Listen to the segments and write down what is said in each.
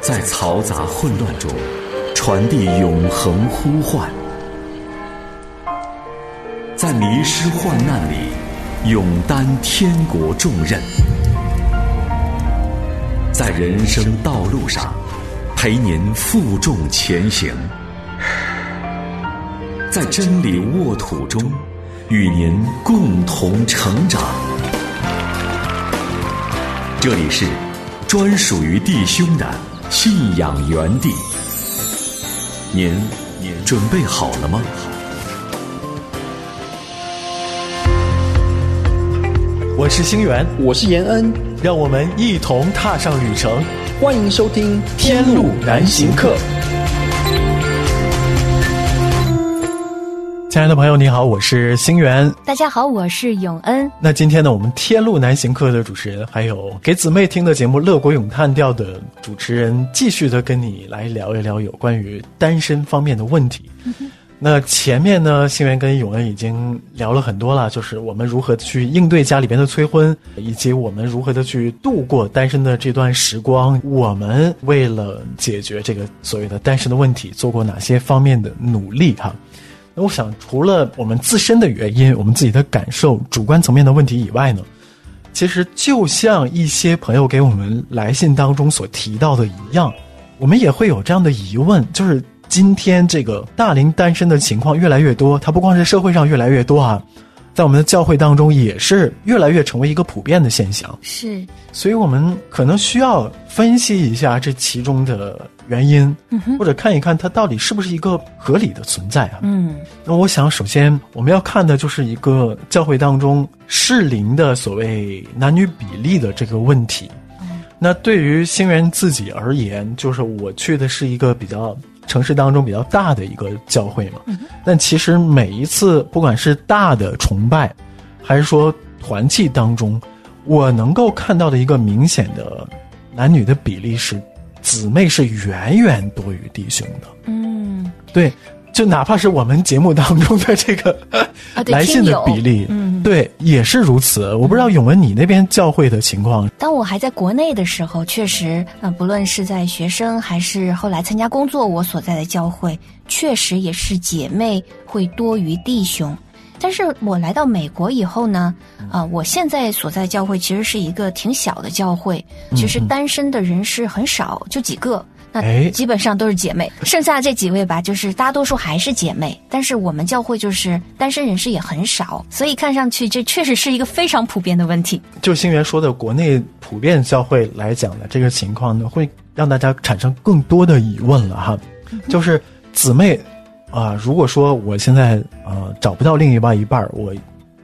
在嘈杂混乱中传递永恒呼唤，在迷失患难里勇担天国重任，在人生道路上陪您负重前行，在真理沃土中与您共同成长。这里是专属于弟兄的信仰原地，您您准备好了吗？我是星源，我是延恩，让我们一同踏上旅程。欢迎收听《天路难行客》。亲爱的朋友，你好，我是星源。大家好，我是永恩。那今天呢，我们《天路难行客》的主持人，还有给姊妹听的节目《乐国咏叹调》的主持人，继续的跟你来聊一聊有关于单身方面的问题。那前面呢，星源跟永恩已经聊了很多了，就是我们如何去应对家里边的催婚，以及我们如何的去度过单身的这段时光。我们为了解决这个所谓的单身的问题，做过哪些方面的努力？哈。那我想，除了我们自身的原因、我们自己的感受、主观层面的问题以外呢，其实就像一些朋友给我们来信当中所提到的一样，我们也会有这样的疑问：就是今天这个大龄单身的情况越来越多，它不光是社会上越来越多啊，在我们的教会当中也是越来越成为一个普遍的现象。是，所以我们可能需要分析一下这其中的。原因，或者看一看它到底是不是一个合理的存在啊？嗯，那我想首先我们要看的就是一个教会当中适龄的所谓男女比例的这个问题。那对于星源自己而言，就是我去的是一个比较城市当中比较大的一个教会嘛。但其实每一次不管是大的崇拜，还是说团契当中，我能够看到的一个明显的男女的比例是。姊妹是远远多于弟兄的，嗯，对，就哪怕是我们节目当中的这个来信的比例，嗯，对，也是如此。我不知道永文你那边教会的情况。当我还在国内的时候，确实，嗯，不论是在学生还是后来参加工作，我所在的教会确实也是姐妹会多于弟兄。但是我来到美国以后呢，啊，我现在所在教会其实是一个挺小的教会，其实单身的人是很少，就几个，那基本上都是姐妹。剩下这几位吧，就是大多数还是姐妹，但是我们教会就是单身人士也很少，所以看上去这确实是一个非常普遍的问题。就星源说的，国内普遍教会来讲的这个情况呢，会让大家产生更多的疑问了哈，就是姊妹。啊，如果说我现在呃找不到另一半一半我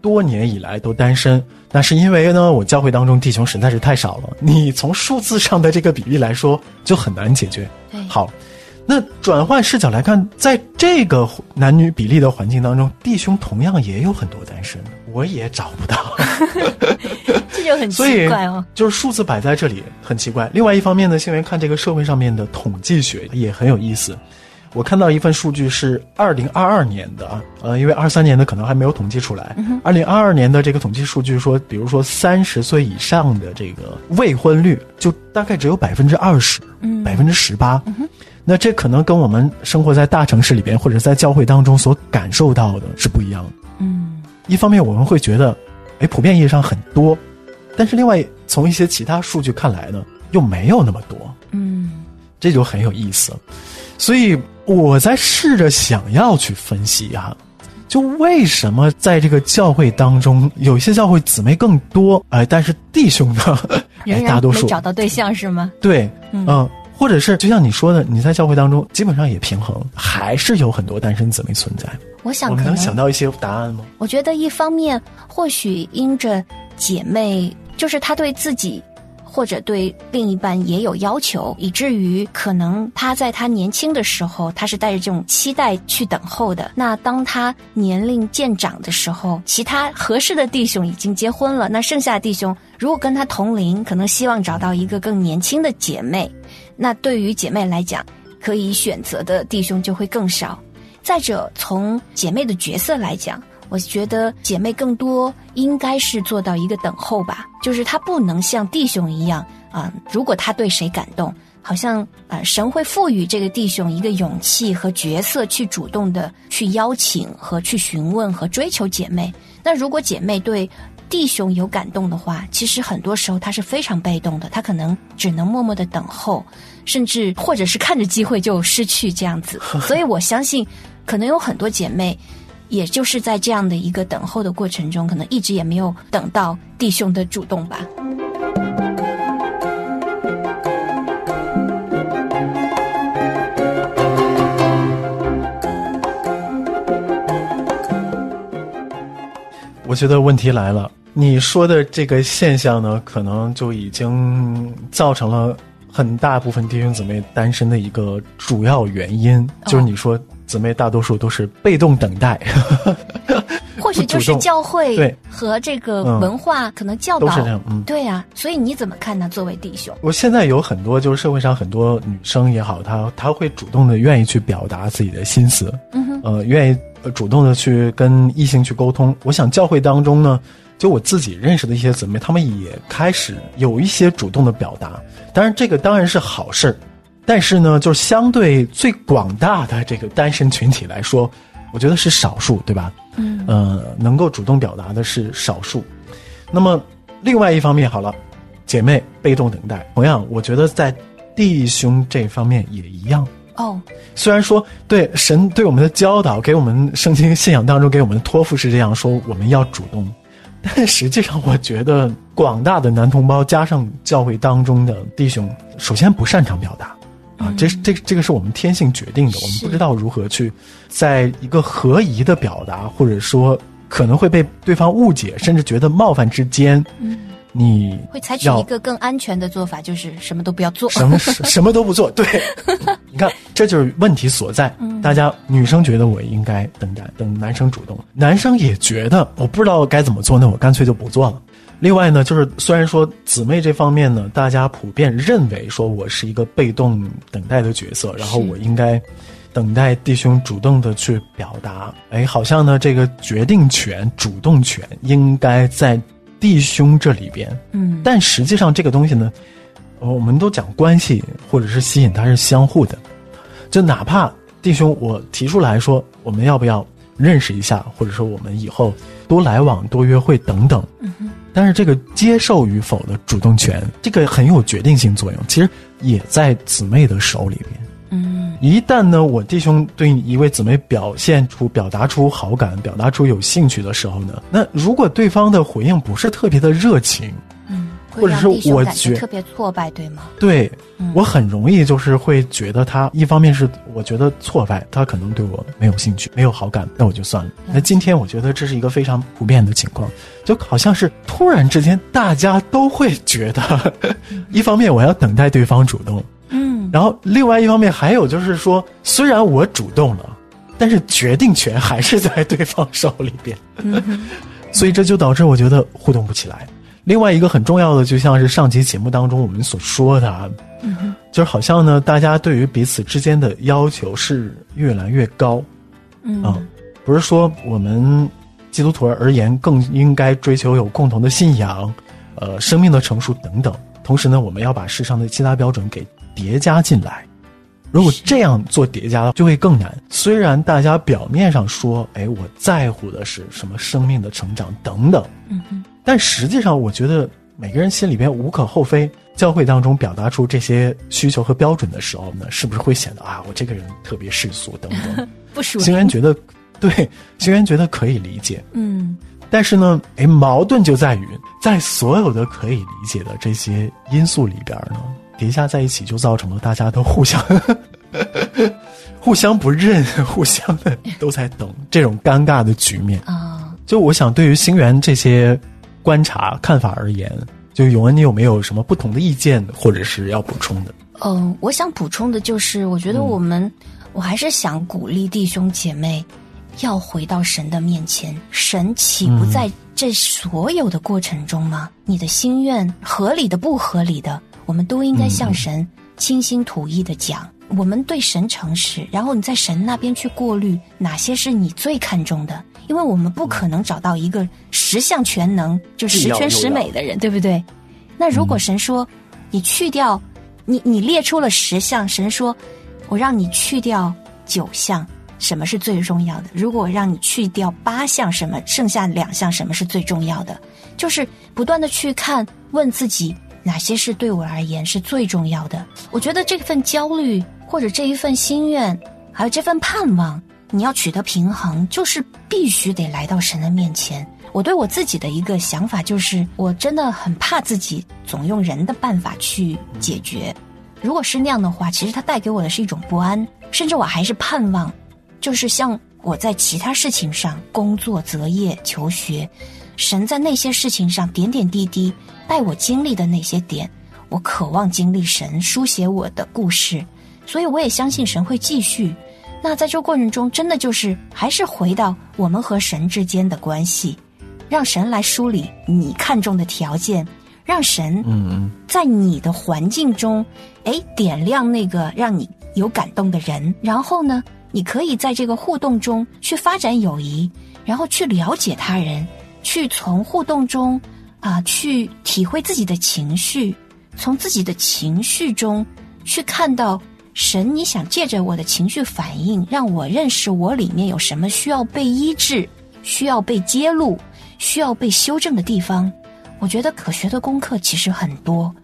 多年以来都单身，那是因为呢，我教会当中弟兄实在是太少了。你从数字上的这个比例来说，就很难解决。好，那转换视角来看，在这个男女比例的环境当中，弟兄同样也有很多单身，我也找不到。这就很奇怪哦，就是数字摆在这里很奇怪。另外一方面呢，现在看这个社会上面的统计学也很有意思。我看到一份数据是二零二二年的啊，呃，因为二三年的可能还没有统计出来。二零二二年的这个统计数据说，比如说三十岁以上的这个未婚率就大概只有百分之二十，百分之十八。那这可能跟我们生活在大城市里边或者在教会当中所感受到的是不一样的。嗯，一方面我们会觉得，哎，普遍意义上很多，但是另外从一些其他数据看来呢，又没有那么多。嗯，这就很有意思。所以我在试着想要去分析啊，就为什么在这个教会当中，有一些教会姊妹更多，哎，但是弟兄呢，大多数找到对象是吗？对，嗯，或者是就像你说的，你在教会当中基本上也平衡，还是有很多单身姊妹存在。我想，我们能想到一些答案吗？我觉得一方面或许因着姐妹，就是她对自己。或者对另一半也有要求，以至于可能他在他年轻的时候，他是带着这种期待去等候的。那当他年龄渐长的时候，其他合适的弟兄已经结婚了，那剩下的弟兄如果跟他同龄，可能希望找到一个更年轻的姐妹。那对于姐妹来讲，可以选择的弟兄就会更少。再者，从姐妹的角色来讲。我觉得姐妹更多应该是做到一个等候吧，就是她不能像弟兄一样啊，如果她对谁感动，好像呃，神会赋予这个弟兄一个勇气和角色，去主动的去邀请和去询问和追求姐妹。那如果姐妹对弟兄有感动的话，其实很多时候她是非常被动的，她可能只能默默的等候，甚至或者是看着机会就失去这样子。所以我相信，可能有很多姐妹，也就是在这样的一个等候的过程中，可能一直也没有等到弟兄的主动吧。我觉得问题来了，你说的这个现象呢，可能就已经造成了很大部分弟兄姊妹单身的一个主要原因，就是你说姊妹大多数都是被动等待，或许就是教会对和这个文化可能教导都是这样，嗯，对呀、所以你怎么看呢？作为弟兄，我现在有很多就是社会上很多女生也好，她她会主动的愿意去表达自己的心思，嗯哼，呃，愿意呃主动的去跟异性去沟通。我想教会当中呢，就我自己认识的一些姊妹，她们也开始有一些主动的表达。当然，这个当然是好事儿，但是呢，就是相对最广大的这个单身群体来说，我觉得是少数，对吧？嗯，呃，能够主动表达的是少数。那么，另外一方面，好了，姐妹被动等待，同样，我觉得在弟兄这方面也一样。哦，虽然说对神对我们的教导，给我们圣经信仰当中给我们的托付是这样说，我们要主动，但实际上我觉得广大的男同胞加上教会当中的弟兄，首先不擅长表达。啊，这是这个这个是我们天性决定的，我们不知道如何去在一个合宜的表达，或者说可能会被对方误解，甚至觉得冒犯之间，嗯，你会采取一个更安全的做法，就是什么都不要做。什么什什么都不做，对，你看这就是问题所在。大家女生觉得我应该等待，等男生主动；男生也觉得我不知道该怎么做，那我干脆就不做了。另外呢，就是虽然说姊妹这方面呢，大家普遍认为说我是一个被动等待的角色，然后我应该等待弟兄主动的去表达。哎，好像呢这个决定权、主动权应该在弟兄这里边。嗯，但实际上这个东西呢，呃我们都讲关系或者是吸引，它是相互的。就哪怕弟兄我提出来说，我们要不要认识一下，或者说我们以后多来往、多约会等等。但是这个接受与否的主动权，这个很有决定性作用，其实也在姊妹的手里边。嗯，一旦呢，我弟兄对一位姊妹表现出、表达出好感、表达出有兴趣的时候呢，那如果对方的回应不是特别的热情，嗯，或者是我觉特别挫败，对吗？对嗯我很容易就是会觉得他一方面是我觉得挫败，他可能对我没有兴趣、没有好感，那我就算了。那今天我觉得这是一个非常普遍的情况，就好像是突然之间大家都会觉得，一方面我要等待对方主动，嗯，然后另外一方面还有就是说，虽然我主动了，但是决定权还是在对方手里边，所以这就导致我觉得互动不起来。另外一个很重要的，就像是上期节目当中我们所说的啊，就是好像呢，大家对于彼此之间的要求是越来越高，嗯啊，不是说我们基督徒而言更应该追求有共同的信仰，呃，生命的成熟等等。同时呢，我们要把世上的其他标准给叠加进来。如果这样做叠加，就会更难。虽然大家表面上说，哎，我在乎的是什么生命的成长等等，嗯哼，但实际上，我觉得每个人心里边无可厚非。教会当中表达出这些需求和标准的时候呢，是不是会显得啊，我这个人特别世俗等等？不属行员觉得，对，行员觉得可以理解。嗯但是呢，哎，矛盾就在于，在所有的可以理解的这些因素里边呢，叠加在一起，就造成了大家都互相 互相不认，互相的都在等这种尴尬的局面。啊，就我想，对于星源这些观察看法而言，就永恩，你有没有什么不同的意见，或者是要补充的？嗯，我想补充的就是，我觉得我们，我还是想鼓励弟兄姐妹，要回到神的面前。神岂不在这所有的过程中吗？你的心愿，合理的不合理的，我们都应该向神倾心吐意的讲。我们对神诚实，然后你在神那边去过滤哪些是你最看重的，因为我们不可能找到一个十项全能，就十全十美的人，对不对？那如果神说，你去掉你你列出了十项，神说，我让你去掉九项，什么是最重要的？如果我让你去掉八项，什么剩下两项，什么是最重要的？就是不断的去看，问自己哪些是对我而言是最重要的。我觉得这份焦虑或者这一份心愿，还有这份盼望，你要取得平衡，就是必须得来到神的面前。我对我自己的一个想法就是，我真的很怕自己总用人的办法去解决。如果是那样的话，其实它带给我的是一种不安，甚至我还是盼望，就是像我在其他事情上工作、择业、求学，神在那些事情上点点滴滴带我经历的那些点，我渴望经历神书写我的故事，所以我也相信神会继续。那在这过程中，真的就是还是回到我们和神之间的关系。让神来梳理你看中的条件，让神嗯在你的环境中，哎点亮那个让你有感动的人，然后呢，你可以在这个互动中去发展友谊，然后去了解他人，去从互动中啊去体会自己的情绪，从自己的情绪中去看到神，你想借着我的情绪反应，让我认识我里面有什么需要被医治，需要被揭露。需要被修正的地方，我觉得可学的功课其实很多。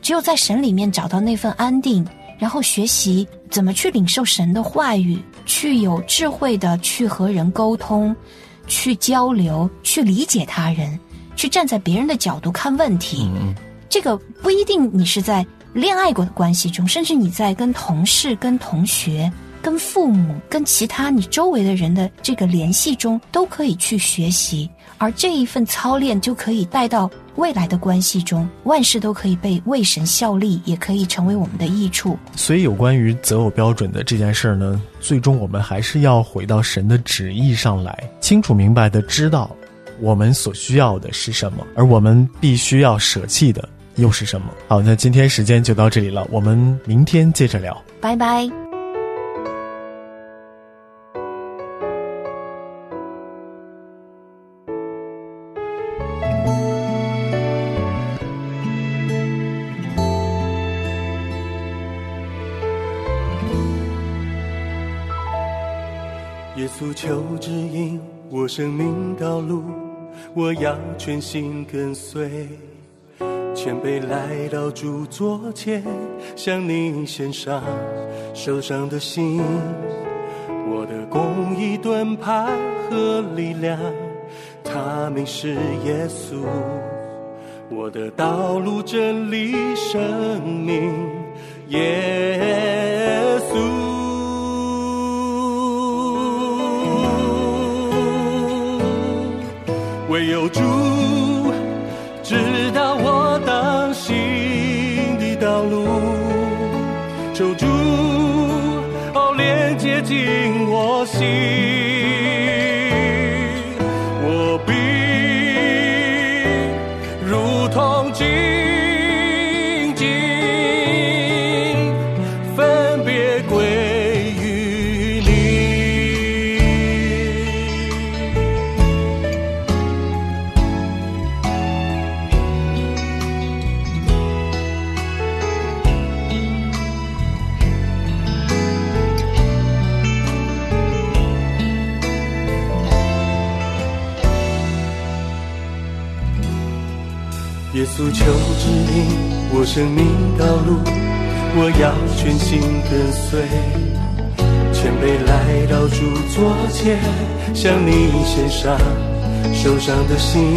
只有在神里面找到那份安定，然后学习怎么去领受神的话语，去有智慧的去和人沟通，去交流，去理解他人，去站在别人的角度看问题。这个不一定你是在恋爱过的关系中，甚至你在跟同事、跟同学。跟父母、跟其他你周围的人的这个联系中，都可以去学习，而这一份操练就可以带到未来的关系中，万事都可以被为神效力，也可以成为我们的益处。所以，有关于择偶标准的这件事儿呢，最终我们还是要回到神的旨意上来，清楚明白的知道我们所需要的是什么，而我们必须要舍弃的又是什么。好，那今天时间就到这里了，我们明天接着聊，拜拜。耶稣求指引我生命道路，我要全心跟随，前辈来到主座前，向你献上受伤的心。我的公益盾牌和力量，他名是耶稣。我的道路真理生命，耶恐惧。耶稣求指引我生命道路，我要全心跟随，谦卑来到主座前，向你献上受伤的心。